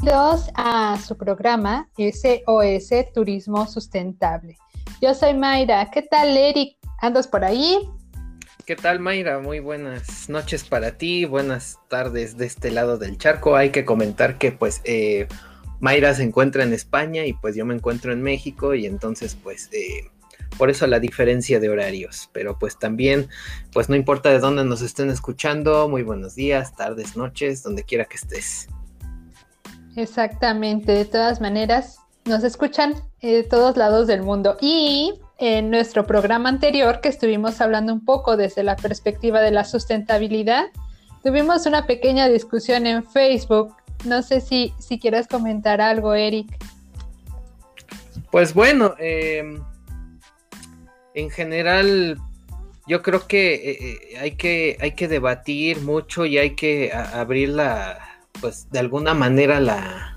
Bienvenidos a su programa SOS Turismo Sustentable. Yo soy Mayra. ¿Qué tal, Eric? ¿Andas por ahí? ¿Qué tal, Mayra? Muy buenas noches para ti, buenas tardes de este lado del charco. Hay que comentar que pues eh, Mayra se encuentra en España y pues yo me encuentro en México y entonces pues eh, por eso la diferencia de horarios. Pero pues también pues no importa de dónde nos estén escuchando, muy buenos días, tardes, noches, donde quiera que estés. Exactamente, de todas maneras nos escuchan de todos lados del mundo y en nuestro programa anterior que estuvimos hablando un poco desde la perspectiva de la sustentabilidad, tuvimos una pequeña discusión en Facebook no sé si, si quieres comentar algo, Eric. Pues bueno, em, en general yo creo que eh, eh, hay que hay que debatir mucho y hay que abrir la, pues de alguna manera la,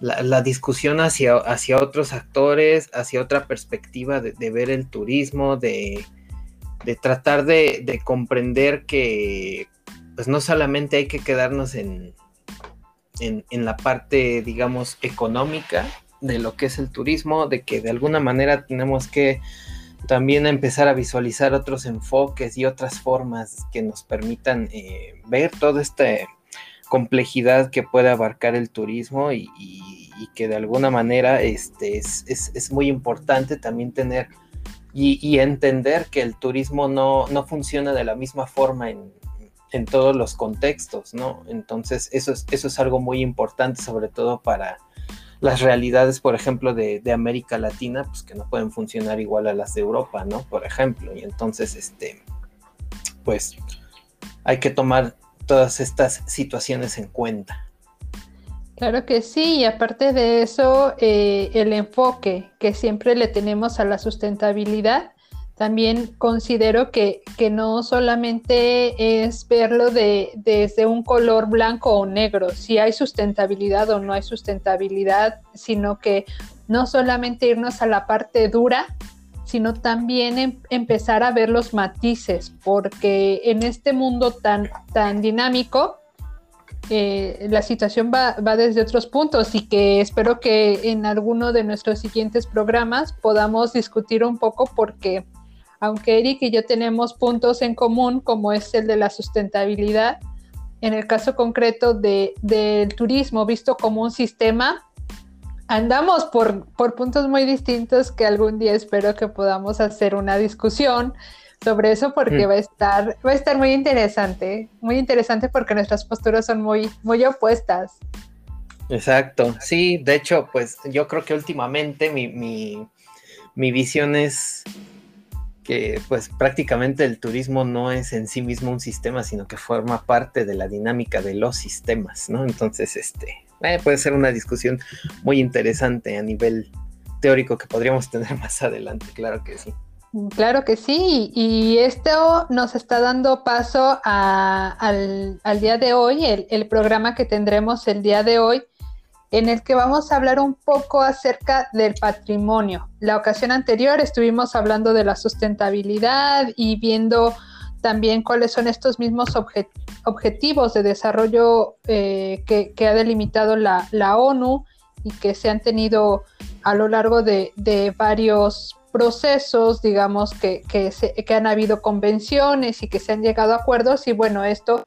la, discusión hacia, hacia otros actores, hacia otra perspectiva de, ver el turismo, de, de tratar de, de, comprender que pues no solamente hay que quedarnos en, en, la parte, digamos, económica de lo que es el turismo, de que de alguna manera tenemos que también empezar a visualizar otros enfoques y otras formas que nos permitan eh, ver toda esta complejidad que puede abarcar el turismo y, que de alguna manera este, es, muy importante también tener y, entender que el turismo no, no, funciona de la misma forma en, en todos los contextos, ¿no? Entonces, eso es, eso es algo muy importante, sobre todo para las realidades, por ejemplo, de, América Latina, pues que no pueden funcionar igual a las de Europa, ¿no? Por ejemplo, y entonces, este, pues, hay que tomar todas estas situaciones en cuenta. Claro que sí, y aparte de eso, eh, el enfoque que siempre le tenemos a la sustentabilidad también considero que, no solamente es verlo de, desde un color blanco o negro, si hay sustentabilidad o no hay sustentabilidad, sino que no solamente irnos a la parte dura, sino también em, empezar a ver los matices, porque en este mundo tan, tan dinámico, eh, la situación va, va, desde otros puntos y que espero que en alguno de nuestros siguientes programas podamos discutir un poco porque aunque Eric y yo tenemos puntos en común, como es el de la sustentabilidad, en el caso concreto del turismo visto como un sistema, andamos por, por puntos muy distintos que algún día espero que podamos hacer una discusión sobre eso porque mm. va a estar va a estar muy interesante, muy interesante porque nuestras posturas son muy muy opuestas. Exacto, sí, de hecho, pues yo creo que últimamente mi, mi, mi visión es que pues prácticamente el turismo no es en sí mismo un sistema, sino que forma parte de la dinámica de los sistemas, ¿no? Entonces, este, eh, puede ser una discusión muy interesante a nivel teórico que podríamos tener más adelante, claro que sí. Claro que sí, y esto nos está dando paso al, día de hoy, el programa que tendremos el día de hoy en el que vamos a hablar un poco acerca del patrimonio. La ocasión anterior estuvimos hablando de la sustentabilidad y viendo también cuáles son estos mismos objetivos de desarrollo eh, que, ha delimitado la, ONU y que se han tenido a lo largo de, varios procesos, digamos, que, que han habido convenciones y que se han llegado a acuerdos y bueno, esto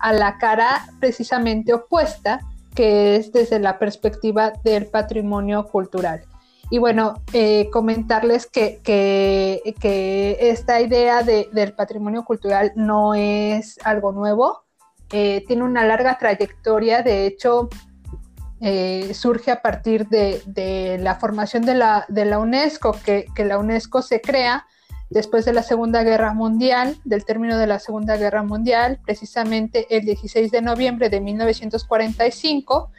a la cara precisamente opuesta que es desde la perspectiva del patrimonio cultural. Y bueno, eh, comentarles que, esta idea del patrimonio cultural no es algo nuevo, eh, tiene una larga trayectoria, de hecho, eh, surge a partir de, la formación de la, de la UNESCO, que, que, la UNESCO se crea después de la Segunda Guerra Mundial, del término de la Segunda Guerra Mundial, precisamente el 16 de noviembre de 1945,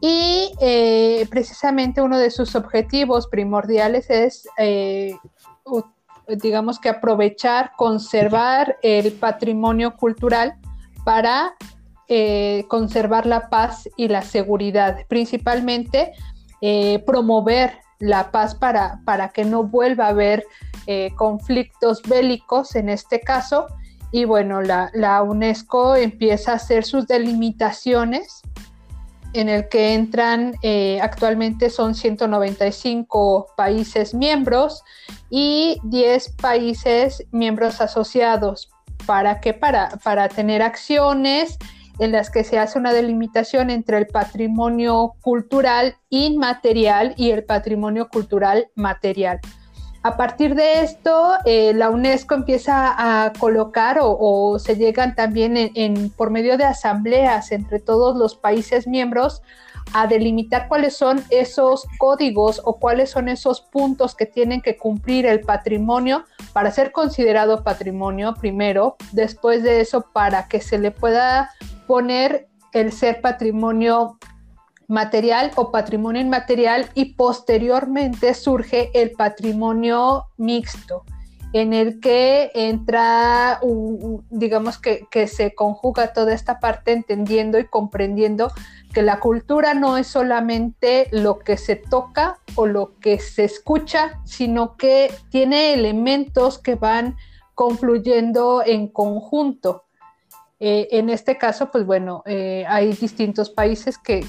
y eh, precisamente uno de sus objetivos primordiales es, eh, digamos que aprovechar, conservar el patrimonio cultural para eh, conservar la paz y la seguridad, principalmente promover la paz para, para que no vuelva a haber conflictos bélicos en este caso. Y bueno, la, UNESCO empieza a hacer sus delimitaciones en el que entran eh, actualmente son 195 países miembros y 10 países miembros asociados. ¿Para qué? Para, para tener acciones en las que se hace una delimitación entre el patrimonio cultural inmaterial y el patrimonio cultural material. A partir de esto, eh, la UNESCO empieza a colocar o, se llegan también en, por medio de asambleas entre todos los países miembros a delimitar cuáles son esos códigos o cuáles son esos puntos que tienen que cumplir el patrimonio para ser considerado patrimonio primero, después de eso para que se le pueda poner el ser patrimonio material o patrimonio inmaterial y posteriormente surge el patrimonio mixto en el que entra, digamos que, que, se conjuga toda esta parte entendiendo y comprendiendo que la cultura no es solamente lo que se toca o lo que se escucha, sino que tiene elementos que van confluyendo en conjunto. Eh, en este caso, pues bueno, eh, hay distintos países que,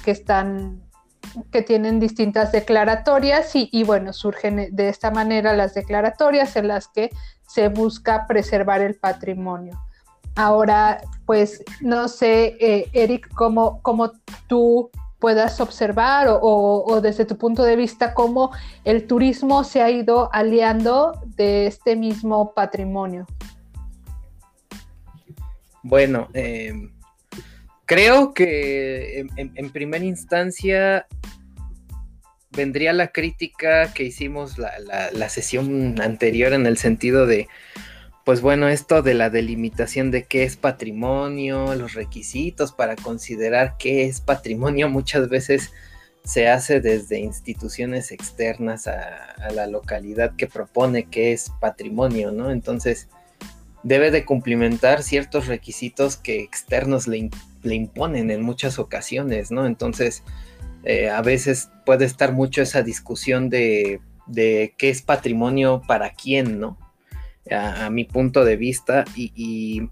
tienen distintas declaratorias y, bueno, surgen de esta manera las declaratorias en las que se busca preservar el patrimonio. Ahora, pues no sé, eh, Eric, cómo, tú puedas observar o, desde tu punto de vista cómo el turismo se ha ido aliando de este mismo patrimonio. Bueno, em, creo que en, primera instancia vendría la crítica que hicimos la, sesión anterior en el sentido de, pues bueno, esto de la delimitación de qué es patrimonio, los requisitos para considerar qué es patrimonio muchas veces se hace desde instituciones externas a, a la localidad que propone qué es patrimonio, ¿no? Entonces, debe de cumplimentar ciertos requisitos que externos le, imponen en muchas ocasiones, ¿no? Entonces, eh, a veces puede estar mucho esa discusión de, qué es patrimonio para quién, ¿no? A, mi punto de vista, y,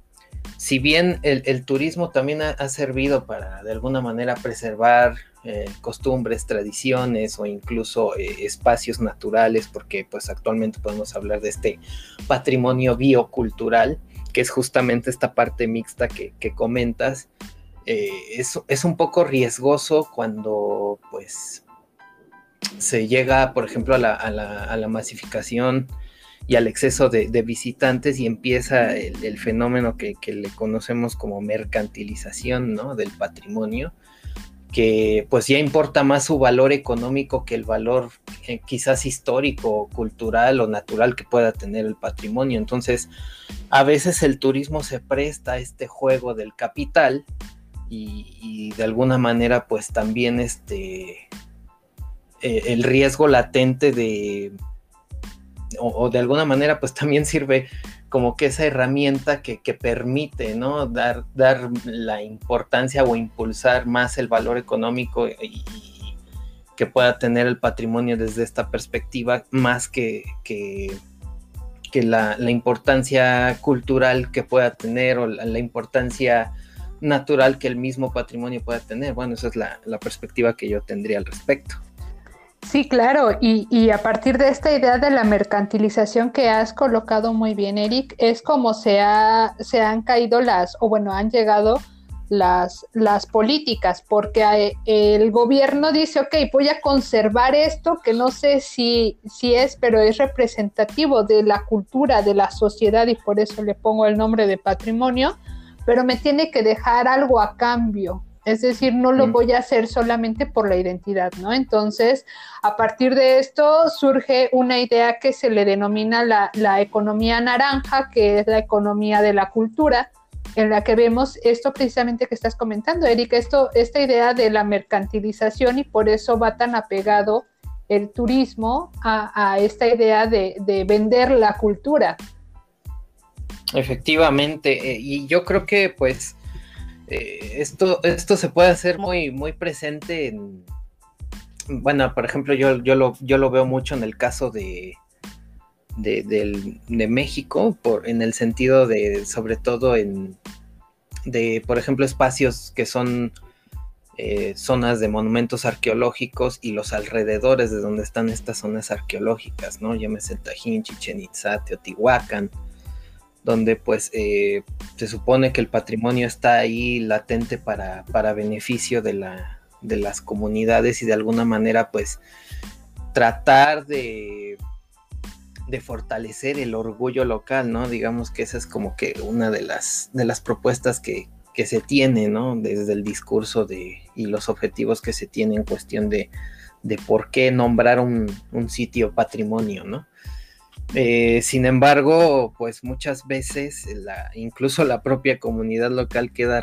si bien el, turismo también ha, servido para de alguna manera preservar eh, costumbres, tradiciones o incluso eh, espacios naturales, porque pues actualmente podemos hablar de este patrimonio biocultural, que es justamente esta parte mixta que, comentas. Eh, es, un poco riesgoso cuando pues se llega, por ejemplo, a la, masificación y al exceso de, visitantes y empieza el, fenómeno que, que, le conocemos como mercantilización ¿no? del patrimonio, que pues ya importa más su valor económico que el valor eh, quizás histórico, cultural o natural que pueda tener el patrimonio. Entonces, a veces el turismo se presta a este juego del capital y, de alguna manera pues también este eh, el riesgo latente de o, de alguna manera pues también sirve como que esa herramienta que, permite, ¿no? Dar, dar la importancia o impulsar más el valor económico y, que pueda tener el patrimonio desde esta perspectiva, más que, que, la, importancia cultural que pueda tener o la, importancia natural que el mismo patrimonio pueda tener. Bueno, esa es la perspectiva que yo tendría al respecto. Sí, claro, y, a partir de esta idea de la mercantilización que has colocado muy bien, Eric, es como se, ha, se han caído las, o bueno, han llegado las, las políticas, porque el gobierno dice, ok, voy a conservar esto, que no sé si, si es, pero es representativo de la cultura, de la sociedad, y por eso le pongo el nombre de patrimonio, pero me tiene que dejar algo a cambio, es decir, no lo voy a hacer solamente por la identidad, ¿no? Entonces, a partir de esto surge una idea que se le denomina la, economía naranja, que es la economía de la cultura, en la que vemos esto precisamente que estás comentando, Erika, esto, esta idea de la mercantilización y por eso va tan apegado el turismo a, esta idea de, de, vender la cultura. Efectivamente, eh, y yo creo que pues eh, esto, esto se puede hacer muy, muy presente en, bueno, por ejemplo, yo, yo, lo, yo lo veo mucho en el caso de, de, México, por, en el sentido de, sobre todo en, de, por ejemplo, espacios que son eh, zonas de monumentos arqueológicos y los alrededores de donde están estas zonas arqueológicas, ¿no? Llámese Tajín, Chichen Itza, Teotihuacán, donde pues eh, se supone que el patrimonio está ahí latente para, para beneficio de, la, de las comunidades y de alguna manera pues tratar de, de fortalecer el orgullo local, ¿no? Digamos que esa es como que una de las, de las propuestas que, que se tiene, ¿no? Desde el discurso de, y los objetivos que se tienen en cuestión de, de por qué nombrar un, sitio patrimonio, ¿no? Eh, sin embargo, pues muchas veces la, incluso la propia comunidad local queda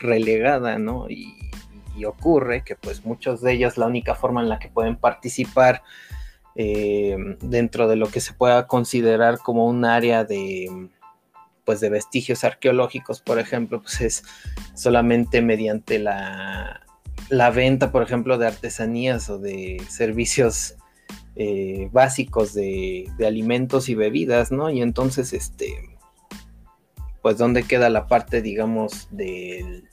relegada, ¿no? Y, ocurre que pues muchos de ellos la única forma en la que pueden participar eh, dentro de lo que se pueda considerar como un área de, pues de vestigios arqueológicos, por ejemplo, pues es solamente mediante la, venta, por ejemplo, de artesanías o de servicios eh, básicos de, alimentos y bebidas, ¿no? Y entonces, este, pues, ¿dónde queda la parte, digamos, del,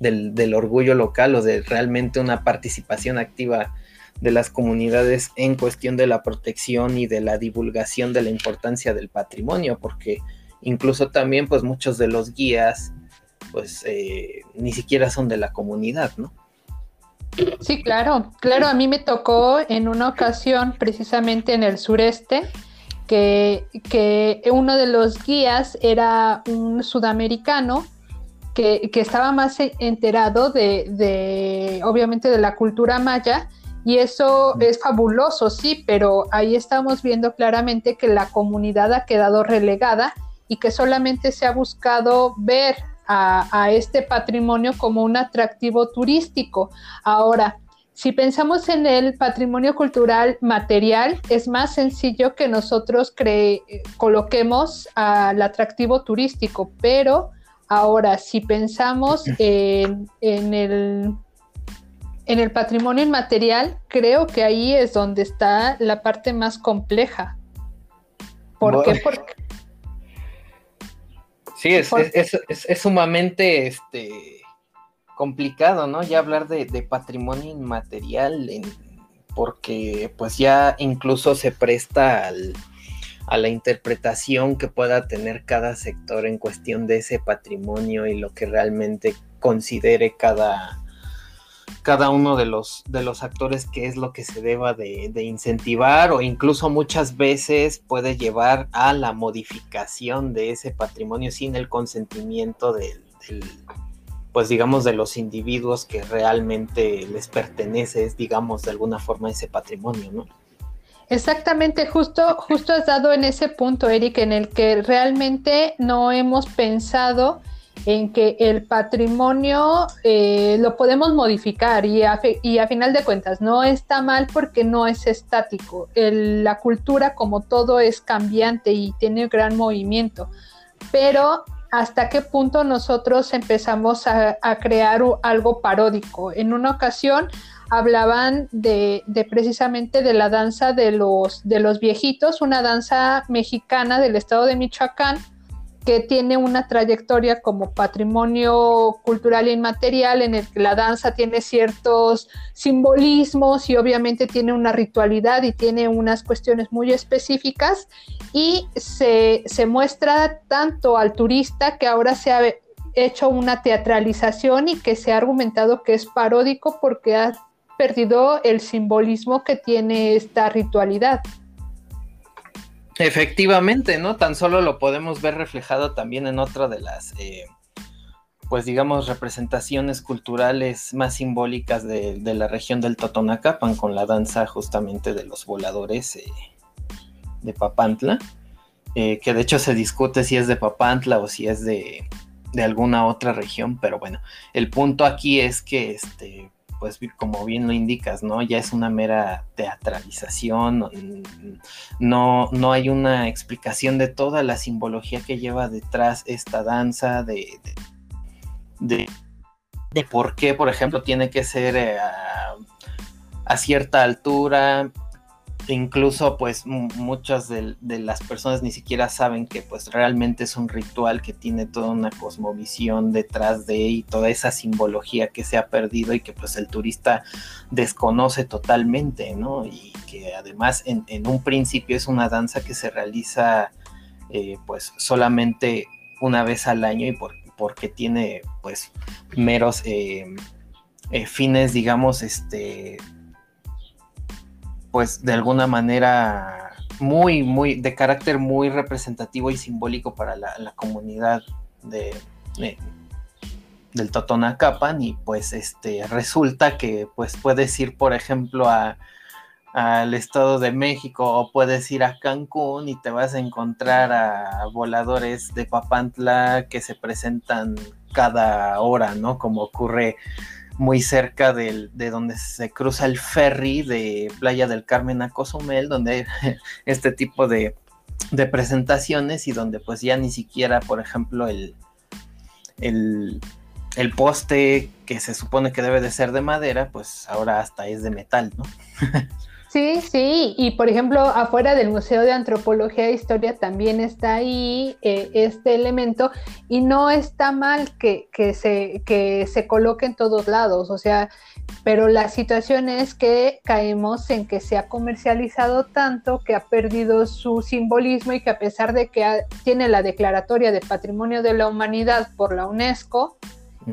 del, orgullo local o de realmente una participación activa de las comunidades en cuestión de la protección y de la divulgación de la importancia del patrimonio? Porque Incluso también, pues muchos de los guías, pues eh, ni siquiera son de la comunidad, ¿no? Sí, claro, claro, a mí me tocó en una ocasión, precisamente en el sureste, que, que uno de los guías era un sudamericano que, que estaba más enterado de, de, obviamente, de la cultura maya, y eso es fabuloso, sí, pero ahí estamos viendo claramente que la comunidad ha quedado relegada y que solamente se ha buscado ver a, este patrimonio como un atractivo turístico. Ahora, si pensamos en el patrimonio cultural material, es más sencillo que nosotros coloquemos al atractivo turístico, pero ahora si pensamos en, el, en el patrimonio inmaterial, creo que ahí es donde está la parte más compleja. ¿Por qué? Porque Sí, es, es, sumamente este, complicado, ¿no? Ya hablar de, patrimonio inmaterial, porque pues ya incluso se presta a la interpretación que pueda tener cada sector en cuestión de ese patrimonio y lo que realmente considere cada, cada uno de los, de los actores qué es lo que se deba de, incentivar o incluso muchas veces puede llevar a la modificación de ese patrimonio sin el consentimiento del, pues digamos de los individuos que realmente les pertenece, digamos de alguna forma ese patrimonio, ¿no? Exactamente, justo, justo has dado en ese punto, Eric, en el que realmente no hemos pensado en que el patrimonio eh, lo podemos modificar y a, final de cuentas no está mal porque no es estático. la cultura como todo es cambiante y tiene gran movimiento, pero hasta qué punto nosotros empezamos a, crear algo paródico. En una ocasión hablaban de, precisamente de la danza de los viejitos, una danza mexicana del estado de Michoacán, que tiene una trayectoria como patrimonio cultural inmaterial en el que la danza tiene ciertos simbolismos y obviamente tiene una ritualidad y tiene unas cuestiones muy específicas y se, muestra tanto al turista que ahora se ha hecho una teatralización y que se ha argumentado que es paródico porque ha perdido el simbolismo que tiene esta ritualidad. Efectivamente, ¿no? Tan solo lo podemos ver reflejado también en otra de las, eh, pues digamos, representaciones culturales más simbólicas de, la región del Totonacapan, con la danza justamente de los voladores eh, de Papantla, eh, que de hecho se discute si es de Papantla o si es de, de alguna otra región, pero bueno, el punto aquí es que este, pues como bien lo indicas, ¿no? Ya es una mera teatralización, no, no hay una explicación de toda la simbología que lleva detrás esta danza, de, de, por qué, por ejemplo, tiene que ser eh, a, cierta altura, incluso pues muchas de, las personas ni siquiera saben que pues realmente es un ritual que tiene toda una cosmovisión detrás de y toda esa simbología que se ha perdido y que pues el turista desconoce totalmente, ¿no? Y que además en, un principio es una danza que se realiza eh, pues solamente una vez al año y porque tiene pues meros eh, eh, fines digamos este pues de alguna manera muy, muy, de carácter muy representativo y simbólico para la, comunidad de, del Totonacapan y pues este resulta que pues puedes ir por ejemplo a al Estado de México o puedes ir a Cancún y te vas a encontrar a voladores de Papantla que se presentan cada hora, ¿no? Como ocurre muy cerca de donde se cruza el ferry de Playa del Carmen a Cozumel, donde hay este tipo de, presentaciones y donde pues ya ni siquiera, por ejemplo, el, el, el, poste que se supone que debe de ser de madera, pues ahora hasta es de metal, ¿no? Sí, sí, y por ejemplo, afuera del Museo de Antropología e Historia también está ahí eh, este elemento y no está mal que, se, que se coloque en todos lados, o sea, pero la situación es que caemos en que se ha comercializado tanto que ha perdido su simbolismo y que a pesar de que tiene la declaratoria de Patrimonio de la Humanidad por la UNESCO,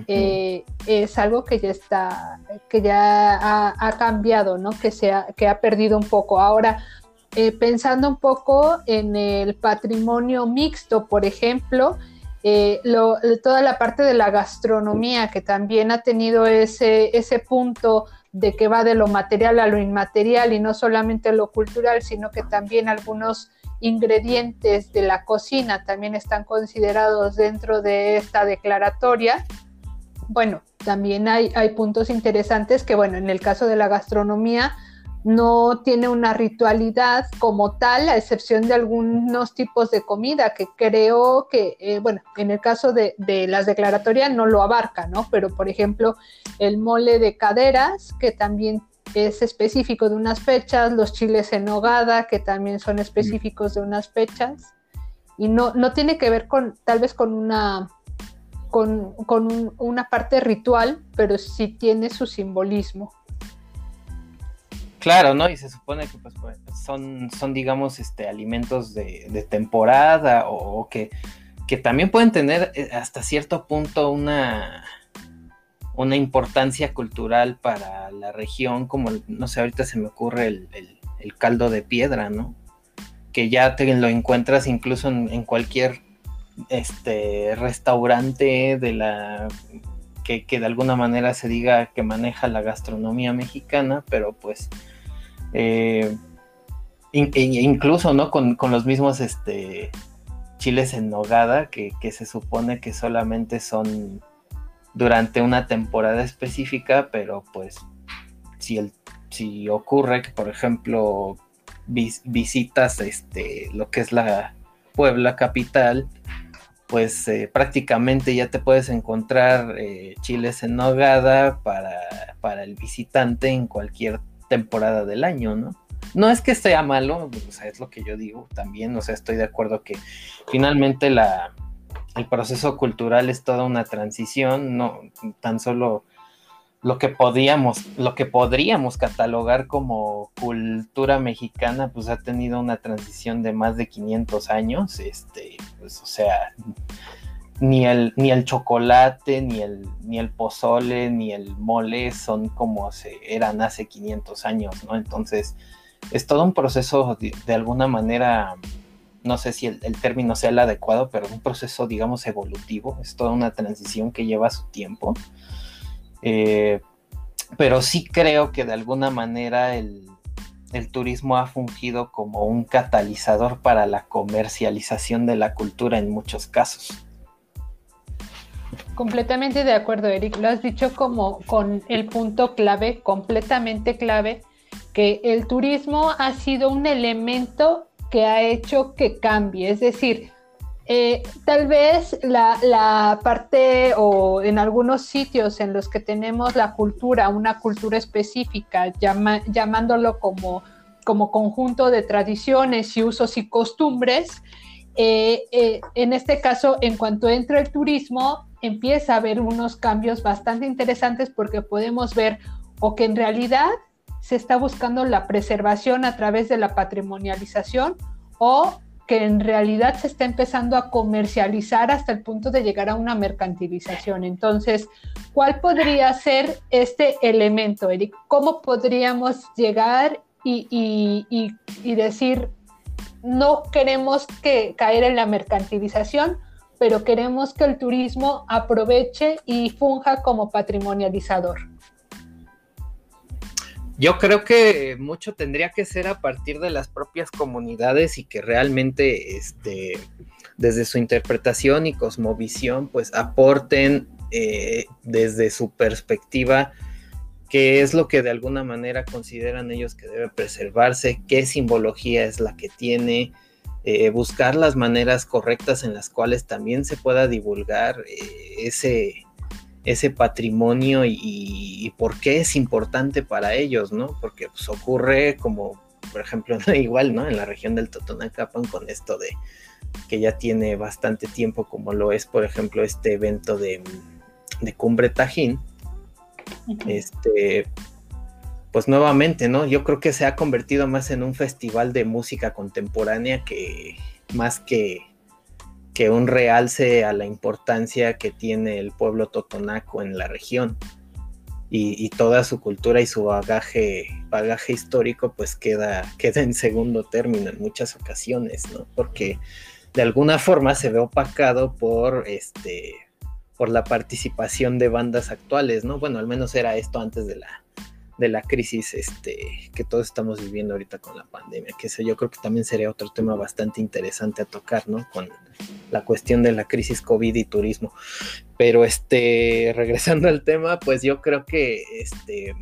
eh, es algo que ya está, que ya ha, cambiado, ¿no? Que, se ha, que ha perdido un poco. Ahora, eh, pensando un poco en el patrimonio mixto, por ejemplo, eh, toda la parte de la gastronomía, que también ha tenido ese, ese punto de que va de lo material a lo inmaterial y no solamente lo cultural, sino que también algunos ingredientes de la cocina también están considerados dentro de esta declaratoria bueno, también hay, puntos interesantes que, bueno, en el caso de la gastronomía, no tiene una ritualidad como tal, a excepción de algunos tipos de comida que creo que, eh, bueno, en el caso de, las declaratorias no lo abarca, ¿no? Pero, por ejemplo, el mole de caderas, que también es específico de unas fechas, los chiles en nogada, que también son específicos de unas fechas, y no, no tiene que ver con, tal vez con una con, una parte ritual, pero sí tiene su simbolismo. Claro, ¿no? Y se supone que pues, pues son, son, digamos, este, alimentos de, temporada o, que, que, también pueden tener eh, hasta cierto punto una, una importancia cultural para la región, como, no sé, ahorita se me ocurre el, caldo de piedra, ¿no? Que ya te lo encuentras incluso en cualquier este restaurante de la que, de alguna manera se diga que maneja la gastronomía mexicana, pero pues eh, incluso no con, los mismos este chiles en nogada que, se supone que solamente son durante una temporada específica, pero pues si el si ocurre que por ejemplo visitas este lo que es la Puebla capital pues eh, prácticamente ya te puedes encontrar eh, chiles en nogada para, para, el visitante en cualquier temporada del año, ¿no? No es que sea malo, es lo que yo digo también, o sea, estoy de acuerdo que finalmente la, el proceso cultural es toda una transición, no tan solo lo que podíamos, lo que podríamos catalogar como cultura mexicana, pues ha tenido una transición de más de 500 años, este, pues, o sea, ni el, ni el chocolate, ni el, ni el pozole, ni el mole son como se eran hace 500 años, ¿no? Entonces, es todo un proceso de, alguna manera, no sé si el, término sea el adecuado, pero un proceso, digamos, evolutivo, es toda una transición que lleva su tiempo. Eh, pero sí creo que de alguna manera el, turismo ha fungido como un catalizador para la comercialización de la cultura en muchos casos. Completamente de acuerdo, Eric. Lo has dicho como con el punto clave, completamente clave, que el turismo ha sido un elemento que ha hecho que cambie. Es decir, eh, tal vez la, parte o en algunos sitios en los que tenemos la cultura, una cultura específica, llamándolo como como conjunto de tradiciones y usos y costumbres. Eh, eh, en este caso, en cuanto entra el turismo, empieza a haber unos cambios bastante interesantes porque podemos ver o que en realidad se está buscando la preservación a través de la patrimonialización o que en realidad se está empezando a comercializar hasta el punto de llegar a una mercantilización. Entonces, ¿cuál podría ser este elemento, Eric? ¿Cómo podríamos llegar y, y decir, no queremos que caer en la mercantilización, pero queremos que el turismo aproveche y funja como patrimonializador? Yo creo que mucho tendría que ser a partir de las propias comunidades y que realmente este, desde su interpretación y cosmovisión pues aporten eh, desde su perspectiva qué es lo que de alguna manera consideran ellos que debe preservarse, qué simbología es la que tiene, eh, buscar las maneras correctas en las cuales también se pueda divulgar eh, ese, ese patrimonio y, por qué es importante para ellos, ¿no? Porque pues, ocurre como, por ejemplo, igual, ¿no? En la región del Totonacapan con esto de que ya tiene bastante tiempo, como lo es, por ejemplo, este evento de, de Cumbre Tajín. Este, pues nuevamente, ¿no? Yo creo que se ha convertido más en un festival de música contemporánea que más que que un realce a la importancia que tiene el pueblo totonaco en la región. Y, toda su cultura y su bagaje, bagaje histórico pues queda, queda en segundo término en muchas ocasiones, ¿no? Porque de alguna forma se ve opacado por este por la participación de bandas actuales, ¿no? Bueno, al menos era esto antes de la, de la crisis este, que todos estamos viviendo ahorita con la pandemia, que eso yo creo que también sería otro tema bastante interesante a tocar, ¿no? Con la cuestión de la crisis COVID y turismo. Pero este, regresando al tema, pues yo creo que este,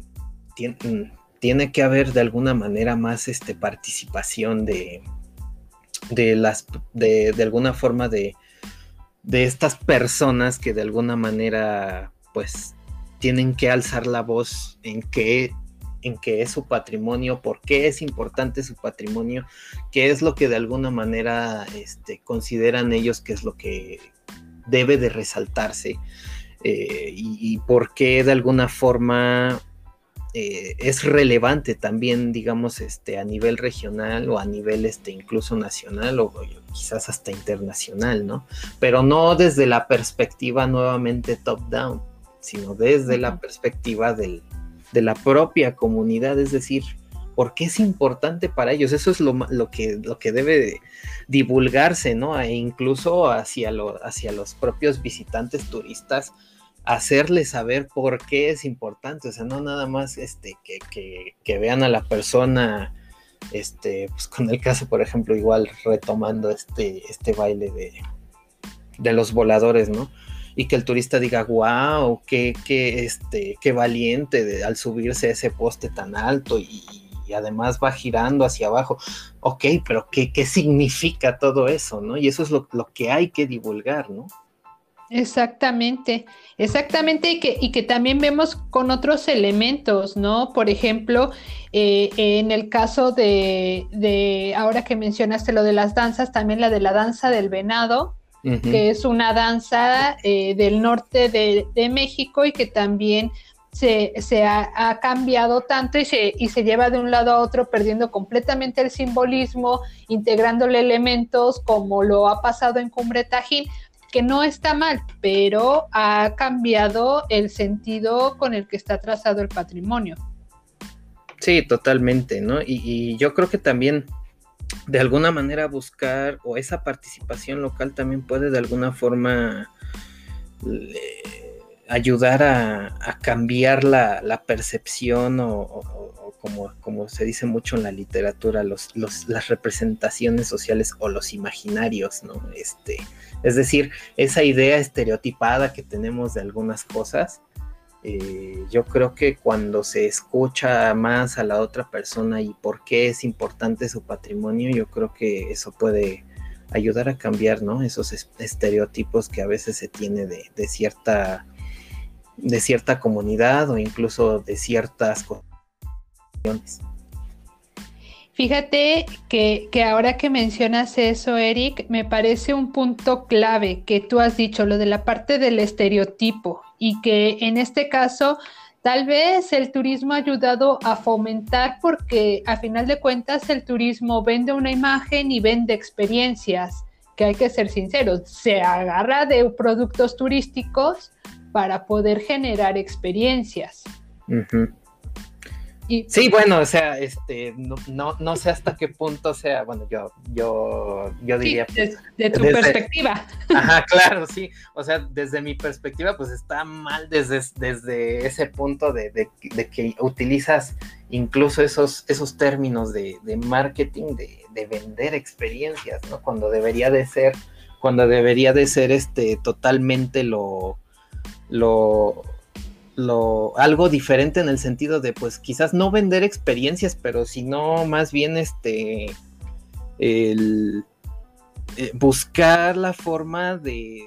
tiene, que haber de alguna manera más este, participación de, de, las, de, de alguna forma de, de estas personas que de alguna manera pues tienen que alzar la voz en qué en qué es su patrimonio, por qué es importante su patrimonio, qué es lo que de alguna manera este, consideran ellos que es lo que debe de resaltarse eh, y, por qué de alguna forma eh, es relevante también, digamos, este, a nivel regional o a nivel este, incluso nacional o quizás hasta internacional, ¿no? Pero no desde la perspectiva nuevamente top-down sino desde la perspectiva de la propia comunidad, es decir, ¿por qué es importante para ellos? Eso es lo, que, lo que debe divulgarse, ¿no? E incluso hacia, hacia los propios visitantes turistas, hacerles saber por qué es importante, o sea, no nada más este, que, vean a la persona, este, pues con el caso, por ejemplo, igual retomando este, este baile de, de los voladores, ¿no? Y que el turista diga, wow, qué, qué, este, qué valiente al subirse a ese poste tan alto y, además va girando hacia abajo. Ok, pero ¿qué, qué significa todo eso? ¿no? Y eso es lo, que hay que divulgar, ¿no? Exactamente, exactamente, y que, y que también vemos con otros elementos, ¿no? Por ejemplo, eh, en el caso de, de, ahora que mencionaste lo de las danzas, también la de la danza del venado, que es una danza eh, del norte de, México y que también se, ha, cambiado tanto y se, y se lleva de un lado a otro perdiendo completamente el simbolismo, integrándole elementos como lo ha pasado en Cumbre Tajín, que no está mal, pero ha cambiado el sentido con el que está trazado el patrimonio. Sí, totalmente, ¿no? y yo creo que también de alguna manera buscar o esa participación local también puede de alguna forma ayudar a, cambiar la, percepción o, como, como, se dice mucho en la literatura, los, las representaciones sociales o los imaginarios, ¿no? Este, es decir, esa idea estereotipada que tenemos de algunas cosas, eh, yo creo que cuando se escucha más a la otra persona y por qué es importante su patrimonio, yo creo que eso puede ayudar a cambiar. Esos estereotipos que a veces se tiene de, cierta de cierta comunidad o incluso de ciertas Fíjate que, que, ahora que mencionas eso, Eric, me parece un punto clave que tú has dicho, lo de la parte del estereotipo, y que en este caso tal vez el turismo ha ayudado a fomentar porque a final de cuentas el turismo vende una imagen y vende experiencias, que hay que ser sinceros, se agarra de productos turísticos para poder generar experiencias. Sí, bueno, o sea, este, no, no, sé hasta qué punto sea, bueno, yo, yo, yo diría. Pues, de, tu perspectiva. Ajá, claro, sí. O sea, desde mi perspectiva, pues está mal desde, desde ese punto de, que utilizas incluso esos, esos términos de, marketing, de, vender experiencias, ¿no? Cuando debería de ser, cuando debería de ser este totalmente lo, lo lo, algo diferente en el sentido de, pues, quizás no vender experiencias, pero sino más bien este, el, eh, buscar la forma de,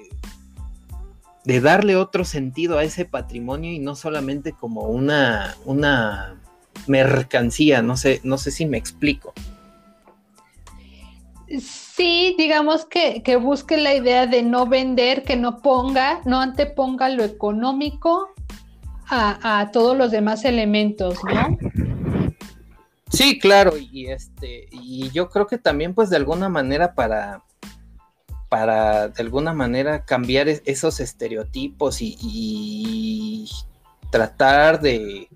de darle otro sentido a ese patrimonio y no solamente como una, una mercancía, no sé, no sé si me explico. Sí, digamos que, que, busque la idea de no vender, que no ponga, no anteponga lo económico a, todos los demás elementos, ¿no? Sí, claro, y este, y yo creo que también, pues, de alguna manera para, para de alguna manera cambiar esos estereotipos y, tratar de,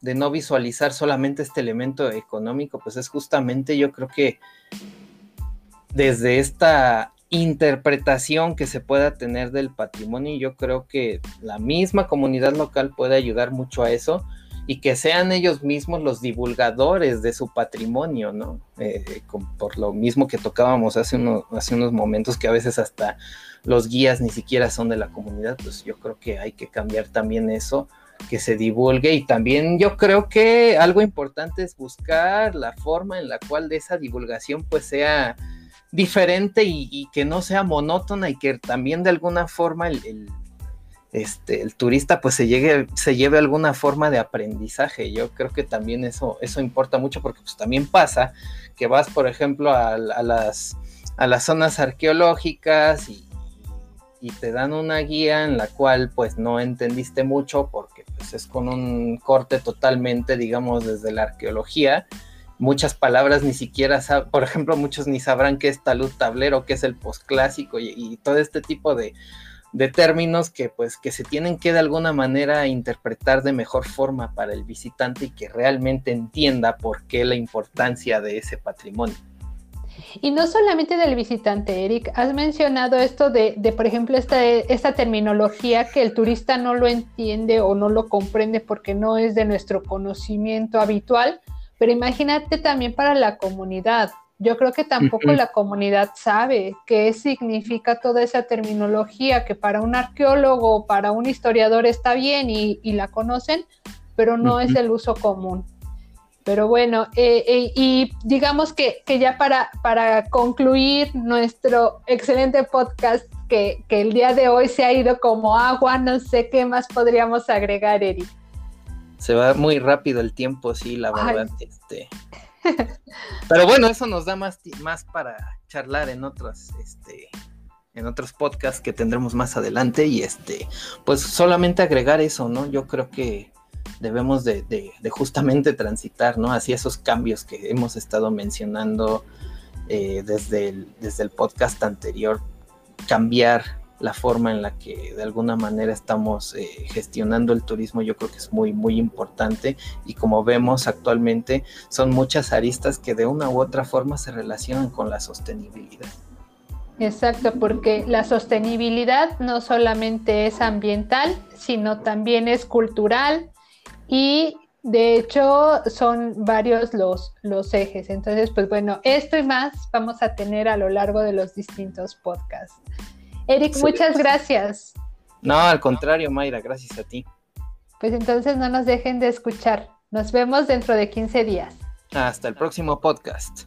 de, no visualizar solamente este elemento económico, pues es justamente yo creo que desde esta interpretación que se pueda tener del patrimonio. Yo creo que la misma comunidad local puede ayudar mucho a eso y que sean ellos mismos los divulgadores de su patrimonio, ¿no? Eh, por lo mismo que tocábamos hace, hace unos momentos, que a veces hasta los guías ni siquiera son de la comunidad, pues yo creo que hay que cambiar también eso, que se divulgue y también yo creo que algo importante es buscar la forma en la cual de esa divulgación pues sea diferente y, que no sea monótona y que también de alguna forma el, este, el turista pues se, llegue, se lleve alguna forma de aprendizaje. Yo creo que también eso, eso importa mucho porque pues también pasa que vas por ejemplo a, las, a las zonas arqueológicas y, y te dan una guía en la cual pues no entendiste mucho porque pues es con un corte totalmente digamos desde la arqueología muchas palabras ni siquiera, por ejemplo, muchos ni sabrán qué es talud tablero, qué es el postclásico y, todo este tipo de, términos que pues que se tienen que de alguna manera interpretar de mejor forma para el visitante y que realmente entienda por qué la importancia de ese patrimonio. Y no solamente del visitante, Eric, has mencionado esto de, por ejemplo, esta terminología que el turista no lo entiende o no lo comprende porque no es de nuestro conocimiento habitual, pero imagínate también para la comunidad. Yo creo que tampoco la comunidad sabe qué significa toda esa terminología que para un arqueólogo o para un historiador está bien y, la conocen, pero no es el uso común. Pero bueno, eh, eh, y digamos que, ya para, para concluir nuestro excelente podcast, que, que el día de hoy se ha ido como agua, no sé qué más podríamos agregar, Eric se va muy rápido el tiempo, sí, la verdad. Este. Pero bueno, eso nos da más, más para charlar en otros, este, en otros podcasts que tendremos más adelante. Y este, pues solamente agregar eso, ¿no? Yo creo que debemos de, de, justamente transitar, ¿no? Hacia esos cambios que hemos estado mencionando eh, desde, el, desde el podcast anterior, cambiar la forma en la que de alguna manera estamos eh, gestionando el turismo yo creo que es muy muy importante y como vemos actualmente son muchas aristas que de una u otra forma se relacionan con la sostenibilidad. Exacto, porque la sostenibilidad no solamente es ambiental, sino también es cultural y de hecho son varios los, los ejes. Entonces, pues bueno, esto y más vamos a tener a lo largo de los distintos podcasts. Eric, muchas gracias. No, al contrario, Mayra, gracias a ti. Pues entonces no nos dejen de escuchar. Nos vemos dentro de 15 días. Hasta el próximo podcast.